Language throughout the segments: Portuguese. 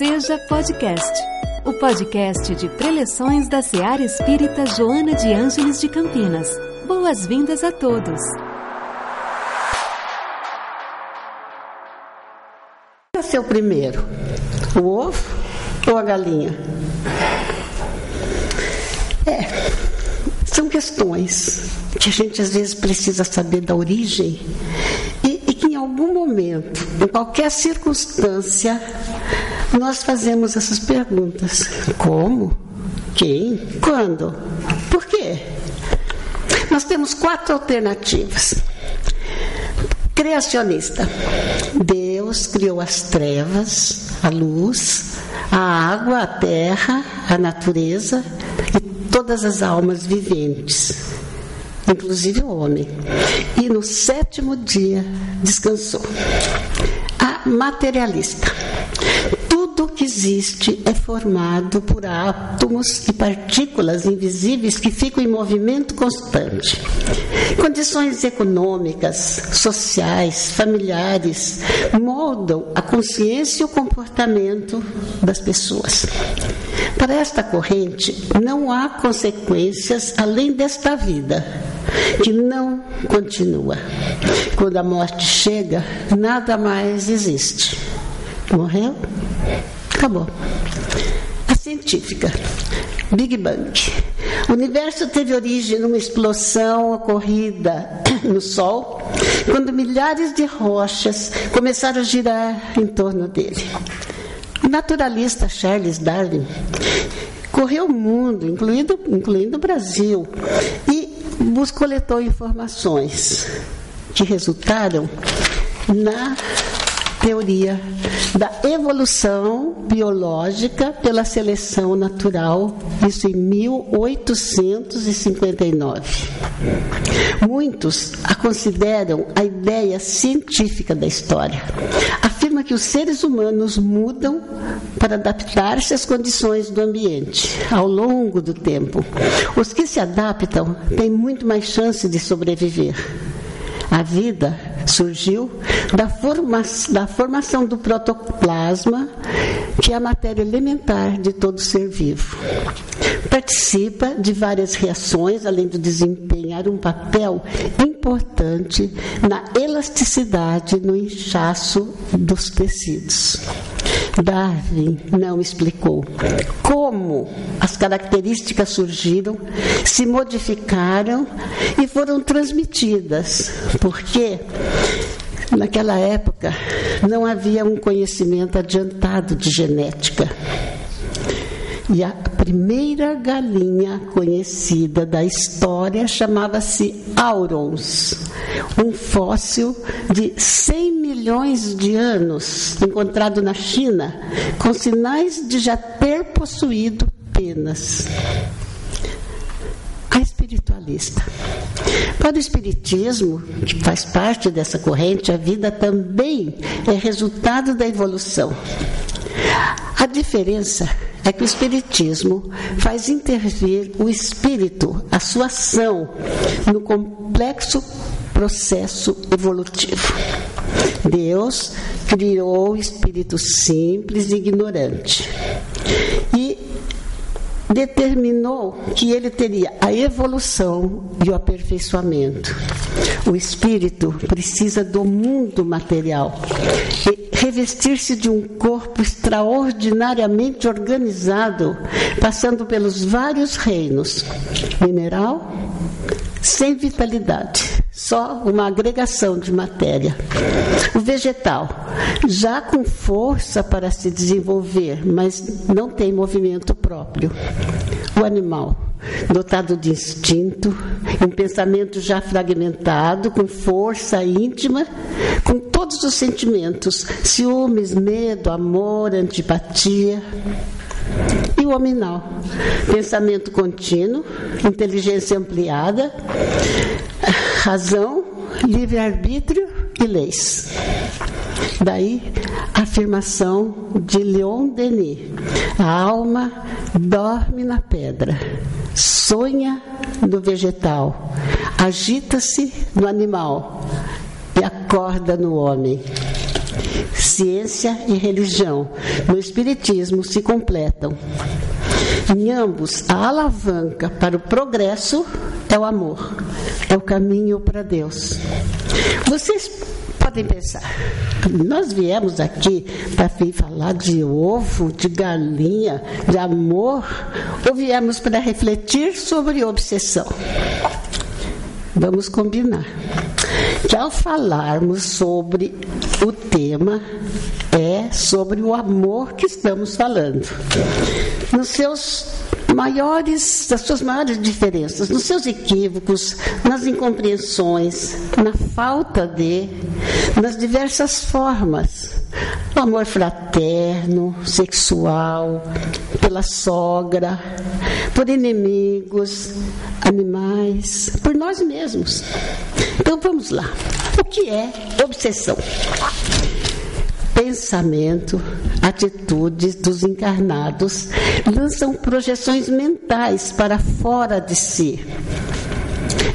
Seja Podcast, o podcast de preleções da Seara Espírita Joana de Ângeles de Campinas. Boas-vindas a todos. Nasceu primeiro, o ovo ou a galinha? É, são questões que a gente às vezes precisa saber da origem e, e que em algum momento, em qualquer circunstância, nós fazemos essas perguntas: como? Quem? Quando? Por quê? Nós temos quatro alternativas. Criacionista. Deus criou as trevas, a luz, a água, a terra, a natureza e todas as almas viventes, inclusive o homem. E no sétimo dia descansou. A materialista que existe é formado por átomos e partículas invisíveis que ficam em movimento constante. Condições econômicas, sociais, familiares moldam a consciência e o comportamento das pessoas. Para esta corrente, não há consequências além desta vida, que não continua. Quando a morte chega, nada mais existe. Morreu? Acabou. A científica. Big Bang. O universo teve origem numa explosão ocorrida no Sol, quando milhares de rochas começaram a girar em torno dele. O naturalista Charles Darwin correu o mundo, incluindo, incluindo o Brasil, e coletou informações que resultaram na teoria da evolução biológica pela seleção natural, isso em 1859. Muitos a consideram a ideia científica da história. Afirma que os seres humanos mudam para adaptar-se às condições do ambiente ao longo do tempo. Os que se adaptam têm muito mais chance de sobreviver. A vida surgiu da, forma, da formação do protoplasma, que é a matéria elementar de todo ser vivo. Participa de várias reações, além de desempenhar um papel importante na elasticidade no inchaço dos tecidos. Darwin não explicou como as características surgiram, se modificaram e foram transmitidas, porque naquela época não havia um conhecimento adiantado de genética. E a primeira galinha conhecida da história chamava-se Aurons, um fóssil de 100 milhões de anos, encontrado na China, com sinais de já ter possuído penas. A espiritualista. Para o Espiritismo, que faz parte dessa corrente, a vida também é resultado da evolução. A diferença é que o Espiritismo faz intervir o espírito, a sua ação, no complexo processo evolutivo. Deus criou o espírito simples e ignorante. E determinou que ele teria a evolução e o aperfeiçoamento. O espírito precisa do mundo material e revestir-se de um corpo extraordinariamente organizado, passando pelos vários reinos mineral, sem vitalidade, só uma agregação de matéria. O vegetal, já com força para se desenvolver, mas não tem movimento próprio. O animal, dotado de instinto, um pensamento já fragmentado, com força íntima, com todos os sentimentos: ciúmes, medo, amor, antipatia e o hominal. Pensamento contínuo, inteligência ampliada, razão, livre-arbítrio e leis. Daí a afirmação de Leon Denis: a alma dorme na pedra, sonha no vegetal, agita-se no animal e acorda no homem. Ciência e religião no Espiritismo se completam. Em ambos, a alavanca para o progresso é o amor, é o caminho para Deus. Vocês podem pensar, nós viemos aqui para falar de ovo, de galinha, de amor, ou viemos para refletir sobre obsessão? Vamos combinar que ao falarmos sobre o tema é sobre o amor que estamos falando. Nos seus maiores, das suas maiores diferenças, nos seus equívocos, nas incompreensões, na falta de, nas diversas formas. O amor fraterno, sexual, pela sogra, por inimigos, animais, por nós mesmos. Então vamos lá. O que é obsessão? Pensamento, atitudes dos encarnados lançam projeções mentais para fora de si.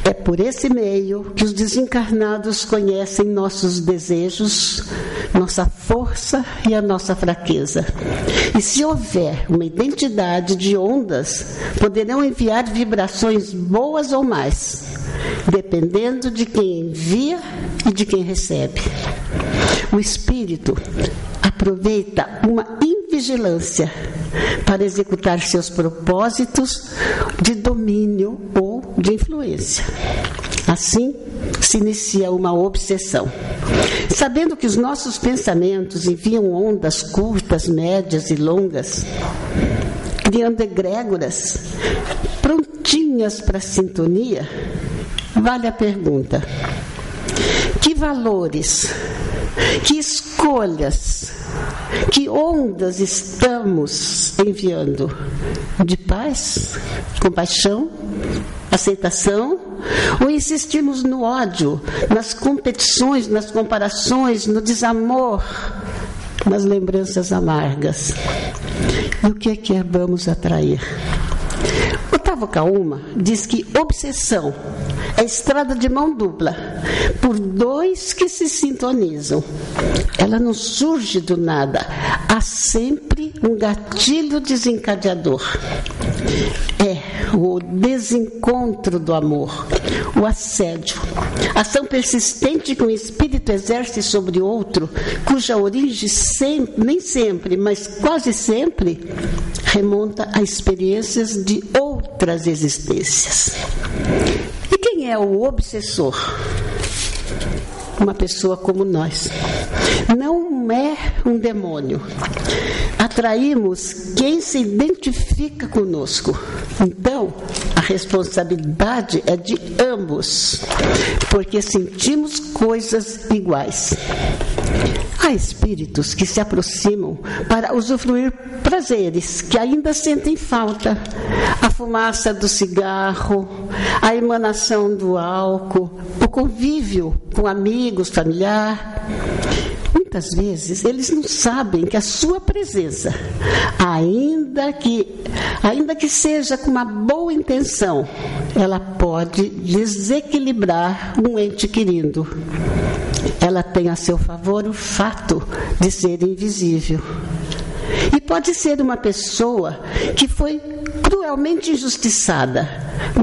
É por esse meio que os desencarnados conhecem nossos desejos, nossa força e a nossa fraqueza. E se houver uma identidade de ondas, poderão enviar vibrações boas ou mais, dependendo de quem envia e de quem recebe. O espírito aproveita uma invigilância para executar seus propósitos de domínio ou de influência. Assim, se inicia uma obsessão. Sabendo que os nossos pensamentos enviam ondas curtas, médias e longas, criando egrégoras prontinhas para sintonia, vale a pergunta: que valores que escolhas, que ondas estamos enviando? De paz, compaixão, aceitação? Ou insistimos no ódio, nas competições, nas comparações, no desamor, nas lembranças amargas? E o que é que vamos atrair? Otávio Kauma diz que obsessão é estrada de mão dupla, por dois que se sintonizam. Ela não surge do nada, há sempre um gatilho desencadeador. É o desencontro do amor, o assédio, ação persistente que um espírito exerce sobre outro, cuja origem sempre, nem sempre, mas quase sempre, remonta a experiências de outras existências. E quem é o obsessor? Uma pessoa como nós. Não é um demônio. Atraímos quem se identifica conosco. Então, a responsabilidade é de ambos, porque sentimos coisas iguais. Há espíritos que se aproximam para usufruir prazeres que ainda sentem falta. A fumaça do cigarro, a emanação do álcool, o convívio com amigos, familiar. Muitas vezes eles não sabem que a sua presença, ainda que, ainda que seja com uma boa intenção, ela pode desequilibrar um ente querido ela tem a seu favor o fato de ser invisível. E pode ser uma pessoa que foi cruelmente injustiçada,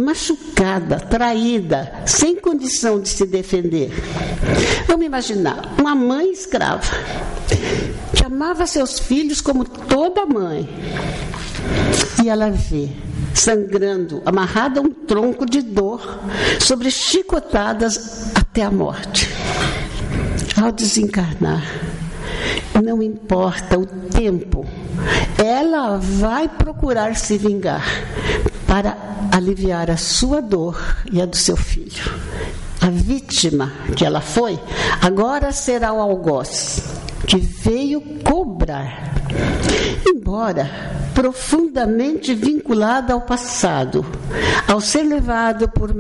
machucada, traída, sem condição de se defender. Vamos imaginar uma mãe escrava que amava seus filhos como toda mãe. E ela vê sangrando, amarrada a um tronco de dor, sobre chicotadas até a morte ao desencarnar, não importa o tempo, ela vai procurar se vingar para aliviar a sua dor e a do seu filho. A vítima que ela foi, agora será o algoz que veio cobrar. Embora profundamente vinculada ao passado, ao ser levado por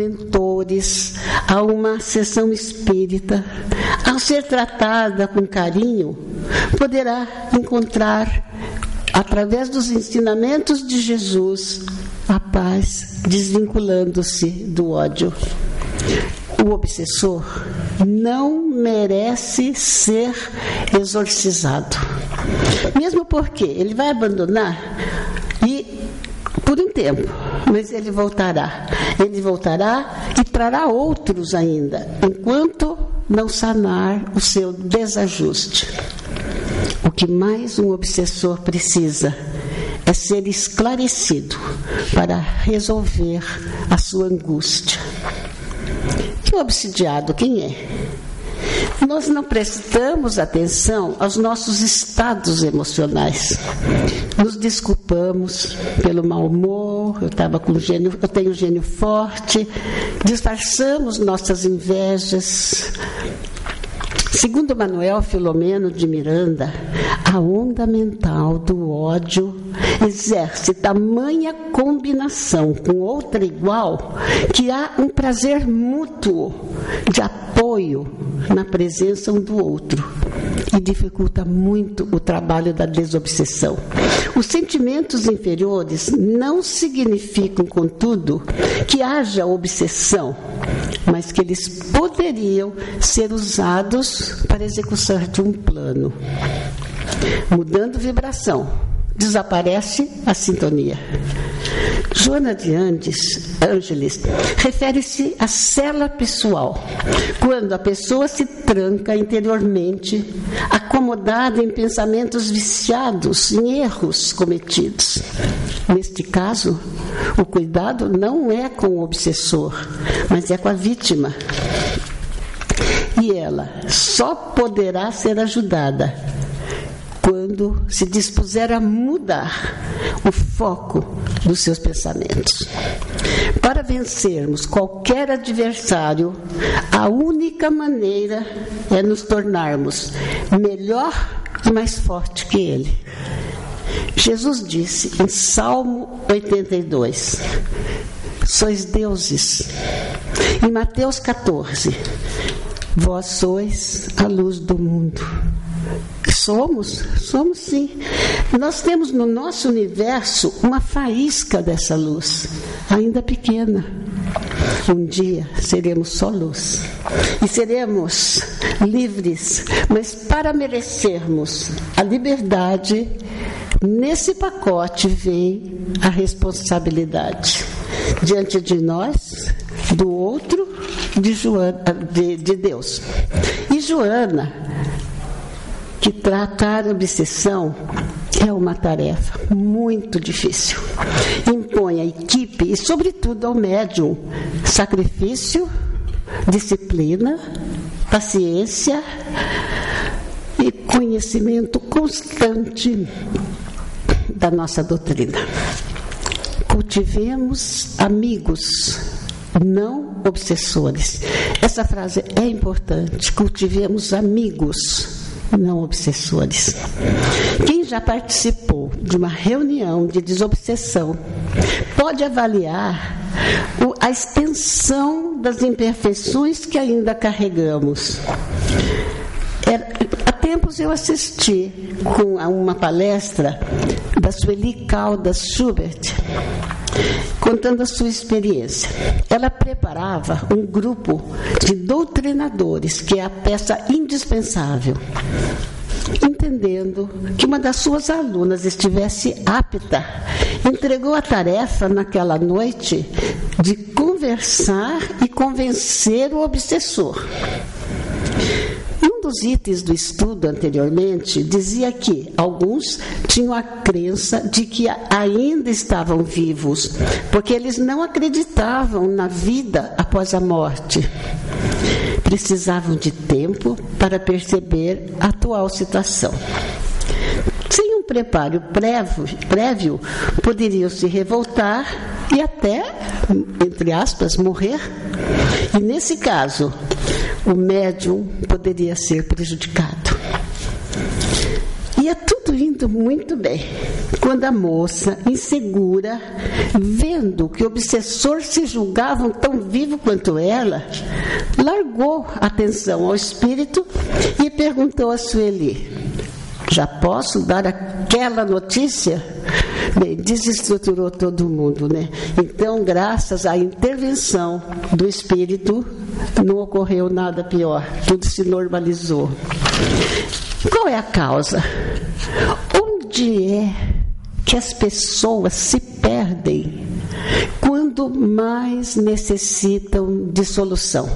mentores a uma sessão espírita, ao ser tratada com carinho, poderá encontrar, através dos ensinamentos de Jesus, a paz, desvinculando-se do ódio. O obsessor não merece ser exorcizado. Mesmo porque ele vai abandonar por um tempo, mas ele voltará. Ele voltará e trará outros ainda, enquanto não sanar o seu desajuste. O que mais um obsessor precisa é ser esclarecido para resolver a sua angústia. E o obsidiado quem é? Nós não prestamos atenção aos nossos estados emocionais. Nos desculpamos pelo mau humor, eu estava com gênio, eu tenho gênio forte, disfarçamos nossas invejas, Segundo Manuel Filomeno de Miranda, a onda mental do ódio exerce tamanha combinação com outra igual que há um prazer mútuo de apoio na presença um do outro e dificulta muito o trabalho da desobsessão. Os sentimentos inferiores não significam, contudo, que haja obsessão, mas que eles poderiam ser usados para execução de um plano. Mudando vibração, desaparece a sintonia. Joana de Andes, Ângeles, refere-se à cela pessoal, quando a pessoa se tranca interiormente, acomodada em pensamentos viciados, em erros cometidos. Neste caso, o cuidado não é com o obsessor, mas é com a vítima. E ela só poderá ser ajudada quando se dispuser a mudar o foco dos seus pensamentos. Para vencermos qualquer adversário, a única maneira é nos tornarmos melhor e mais forte que ele. Jesus disse em Salmo 82: Sois deuses. Em Mateus 14: Vós sois a luz do mundo. Somos, somos sim. Nós temos no nosso universo uma faísca dessa luz, ainda pequena. Um dia seremos só luz e seremos livres, mas para merecermos a liberdade, nesse pacote vem a responsabilidade diante de nós, do outro, de, Joana, de, de Deus. E Joana que tratar obsessão é uma tarefa muito difícil. Impõe à equipe e, sobretudo, ao médium sacrifício, disciplina, paciência e conhecimento constante da nossa doutrina. Cultivemos amigos, não obsessores. Essa frase é importante. Cultivemos amigos não obsessores. Quem já participou de uma reunião de desobsessão pode avaliar a extensão das imperfeições que ainda carregamos. É, há tempos eu assisti com uma palestra da Sueli Caldas Schubert contando a sua experiência. Ela preparava um grupo de doutrinadores, que é a peça indispensável. Entendendo que uma das suas alunas estivesse apta, entregou a tarefa naquela noite de conversar e convencer o obsessor dos itens do estudo anteriormente dizia que alguns tinham a crença de que ainda estavam vivos, porque eles não acreditavam na vida após a morte. Precisavam de tempo para perceber a atual situação. Sem um preparo prévio, prévio poderiam se revoltar e até, entre aspas, morrer. E nesse caso, o médium poderia ser prejudicado. Ia tudo indo muito bem, quando a moça, insegura, vendo que o obsessor se julgavam tão vivo quanto ela, largou a atenção ao espírito e perguntou a Sueli: Já posso dar aquela notícia? Bem, desestruturou todo mundo, né? Então, graças à intervenção do espírito, não ocorreu nada pior, tudo se normalizou. Qual é a causa? Onde é que as pessoas se perdem quando mais necessitam de solução?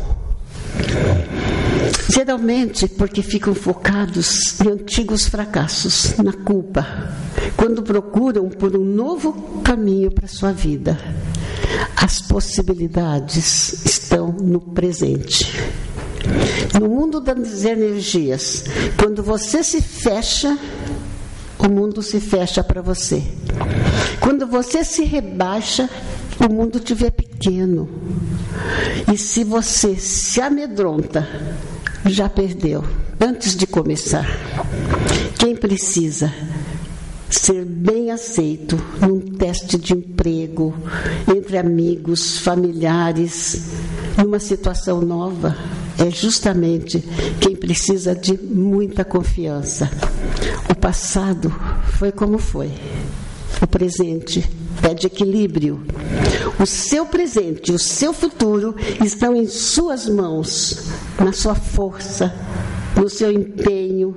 Geralmente porque ficam focados em antigos fracassos, na culpa, quando procuram por um novo caminho para sua vida. As possibilidades estão no presente. No mundo das energias, quando você se fecha, o mundo se fecha para você. Quando você se rebaixa, o mundo te vê pequeno. E se você se amedronta, já perdeu antes de começar. Quem precisa ser bem aceito num teste de emprego, entre amigos, familiares, numa situação nova, é justamente quem precisa de muita confiança. O passado foi como foi. O presente pede equilíbrio. O seu presente o seu futuro estão em suas mãos, na sua força, no seu empenho,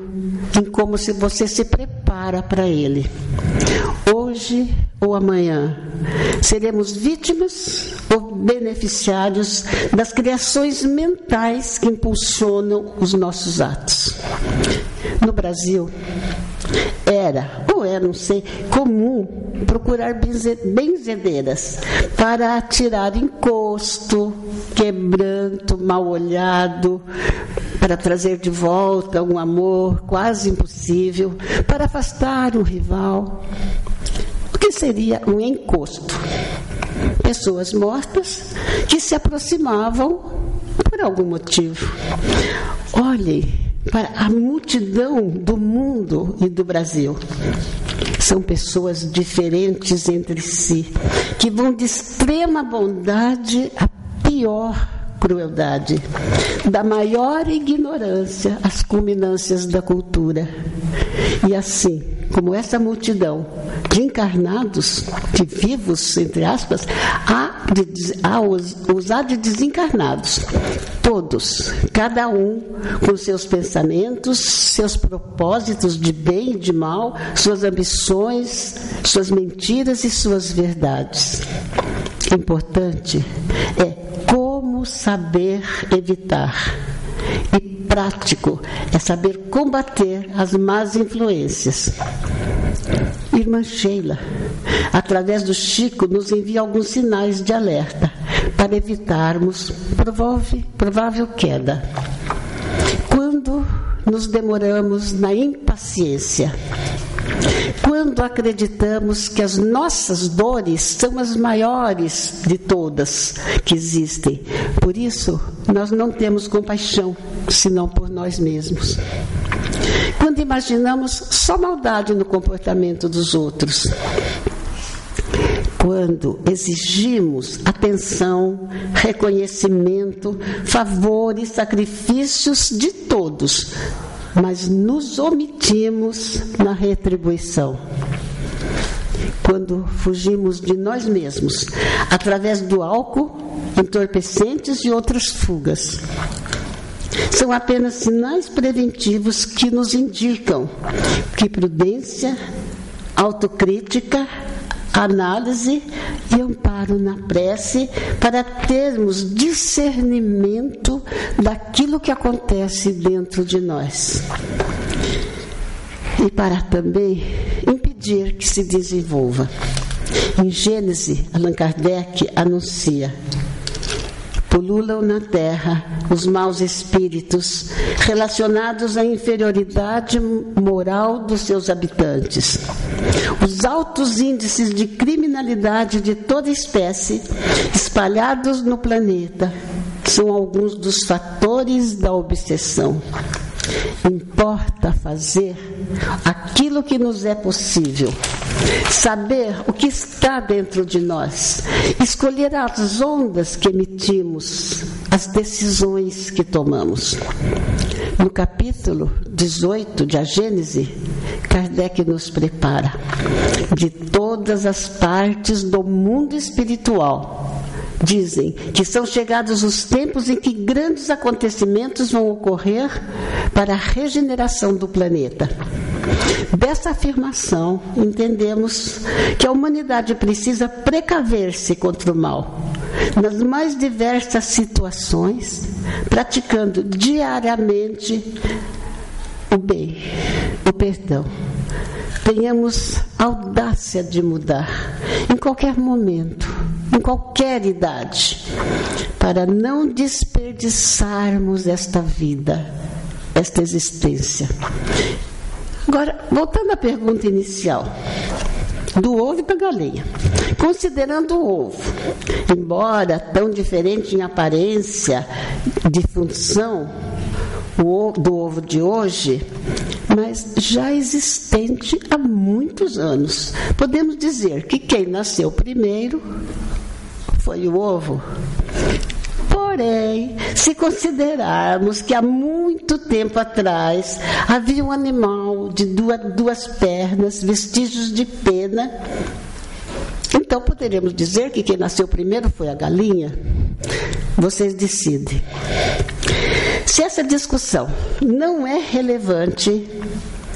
em como se você se prepara para ele. Hoje ou amanhã, seremos vítimas ou beneficiários das criações mentais que impulsionam os nossos atos. No Brasil, era, ou é, não sei, comum procurar benzedeiras para tirar encosto, quebranto, mal olhado, para trazer de volta um amor quase impossível, para afastar um rival. O que seria um encosto? Pessoas mortas que se aproximavam por algum motivo. Olhem para a multidão do mundo e do Brasil. São pessoas diferentes entre si, que vão de extrema bondade a pior crueldade, da maior ignorância às culminâncias da cultura. E assim, como essa multidão de encarnados, de vivos, entre aspas, há, de, há os, os há de desencarnados. Todos, cada um com seus pensamentos, seus propósitos de bem e de mal, suas ambições, suas mentiras e suas verdades. Importante é saber evitar. E prático é saber combater as más influências. Irmã Sheila, através do Chico, nos envia alguns sinais de alerta para evitarmos provável, provável queda. Quando nos demoramos na impaciência, quando acreditamos que as nossas dores são as maiores de todas que existem. Por isso, nós não temos compaixão, senão por nós mesmos. Quando imaginamos só maldade no comportamento dos outros, quando exigimos atenção, reconhecimento, favores, sacrifícios de todos, mas nos omitimos na retribuição. Quando fugimos de nós mesmos, através do álcool, entorpecentes e outras fugas. São apenas sinais preventivos que nos indicam que prudência, autocrítica, análise e amparo na prece para termos discernimento daquilo que acontece dentro de nós. E para também impedir que se desenvolva. Em Gênesis, Allan Kardec anuncia pululam na terra os maus espíritos relacionados à inferioridade moral dos seus habitantes. Os altos índices de criminalidade de toda espécie espalhados no planeta são alguns dos fatores da obsessão. Importa fazer aquilo que nos é possível, saber o que está dentro de nós, escolher as ondas que emitimos, as decisões que tomamos. No capítulo 18 de A Gênese, Kardec nos prepara de todas as partes do mundo espiritual dizem que são chegados os tempos em que grandes acontecimentos vão ocorrer para a regeneração do planeta. Dessa afirmação, entendemos que a humanidade precisa precaver-se contra o mal, nas mais diversas situações, praticando diariamente o bem, o perdão. Tenhamos audácia de mudar em qualquer momento, em qualquer idade, para não desperdiçarmos esta vida, esta existência. Agora, voltando à pergunta inicial, do ovo para a galinha. Considerando o ovo, embora tão diferente em aparência, de função, do ovo de hoje, mas já existente há muitos anos. Podemos dizer que quem nasceu primeiro foi o ovo. Porém, se considerarmos que há muito tempo atrás havia um animal duas, pernas, vestígios de pena, então poderemos dizer que quem nasceu primeiro foi a galinha? Vocês decidem. Se essa discussão não é relevante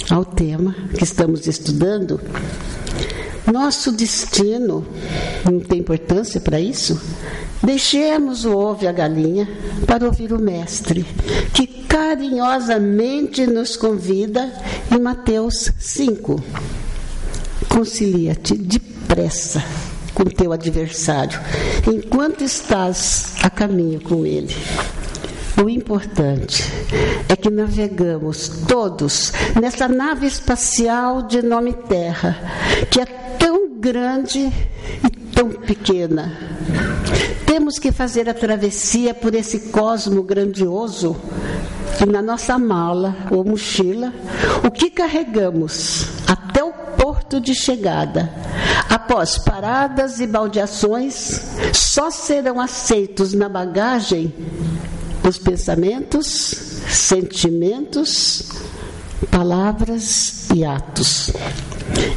ao tema que estamos estudando, nosso destino não tem importância para isso? Deixemos o ovo e a galinha para ouvir o Mestre, que carinhosamente nos convida em Mateus 5. Concilia-te depressa com teu adversário, enquanto estás a caminho com ele. O importante é que navegamos todos nessa nave espacial de nome Terra, que é tão grande e tão pequena. Temos que fazer a travessia por esse cosmo grandioso e na nossa mala ou mochila, o que carregamos até o porto de chegada. Após paradas e baldeações, só serão aceitos na bagagem os pensamentos, sentimentos, palavras e atos.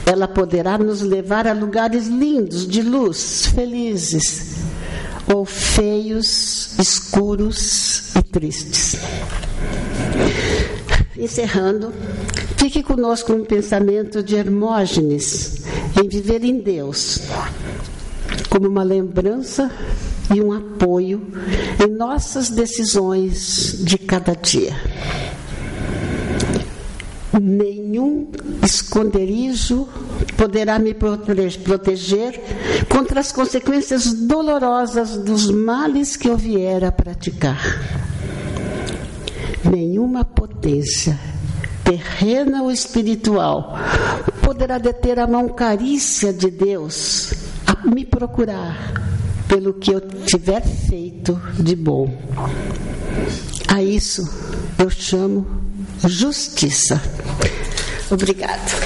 Ela poderá nos levar a lugares lindos, de luz, felizes, ou feios, escuros e tristes. Encerrando, fique conosco um pensamento de Hermógenes em viver em Deus, como uma lembrança e um apoio em nossas decisões de cada dia. Nenhum esconderijo poderá me proteger contra as consequências dolorosas dos males que eu vier a praticar. Nenhuma potência, terrena ou espiritual, poderá deter a mão carícia de Deus a me procurar pelo que eu tiver feito de bom. A isso eu chamo justiça. Obrigada.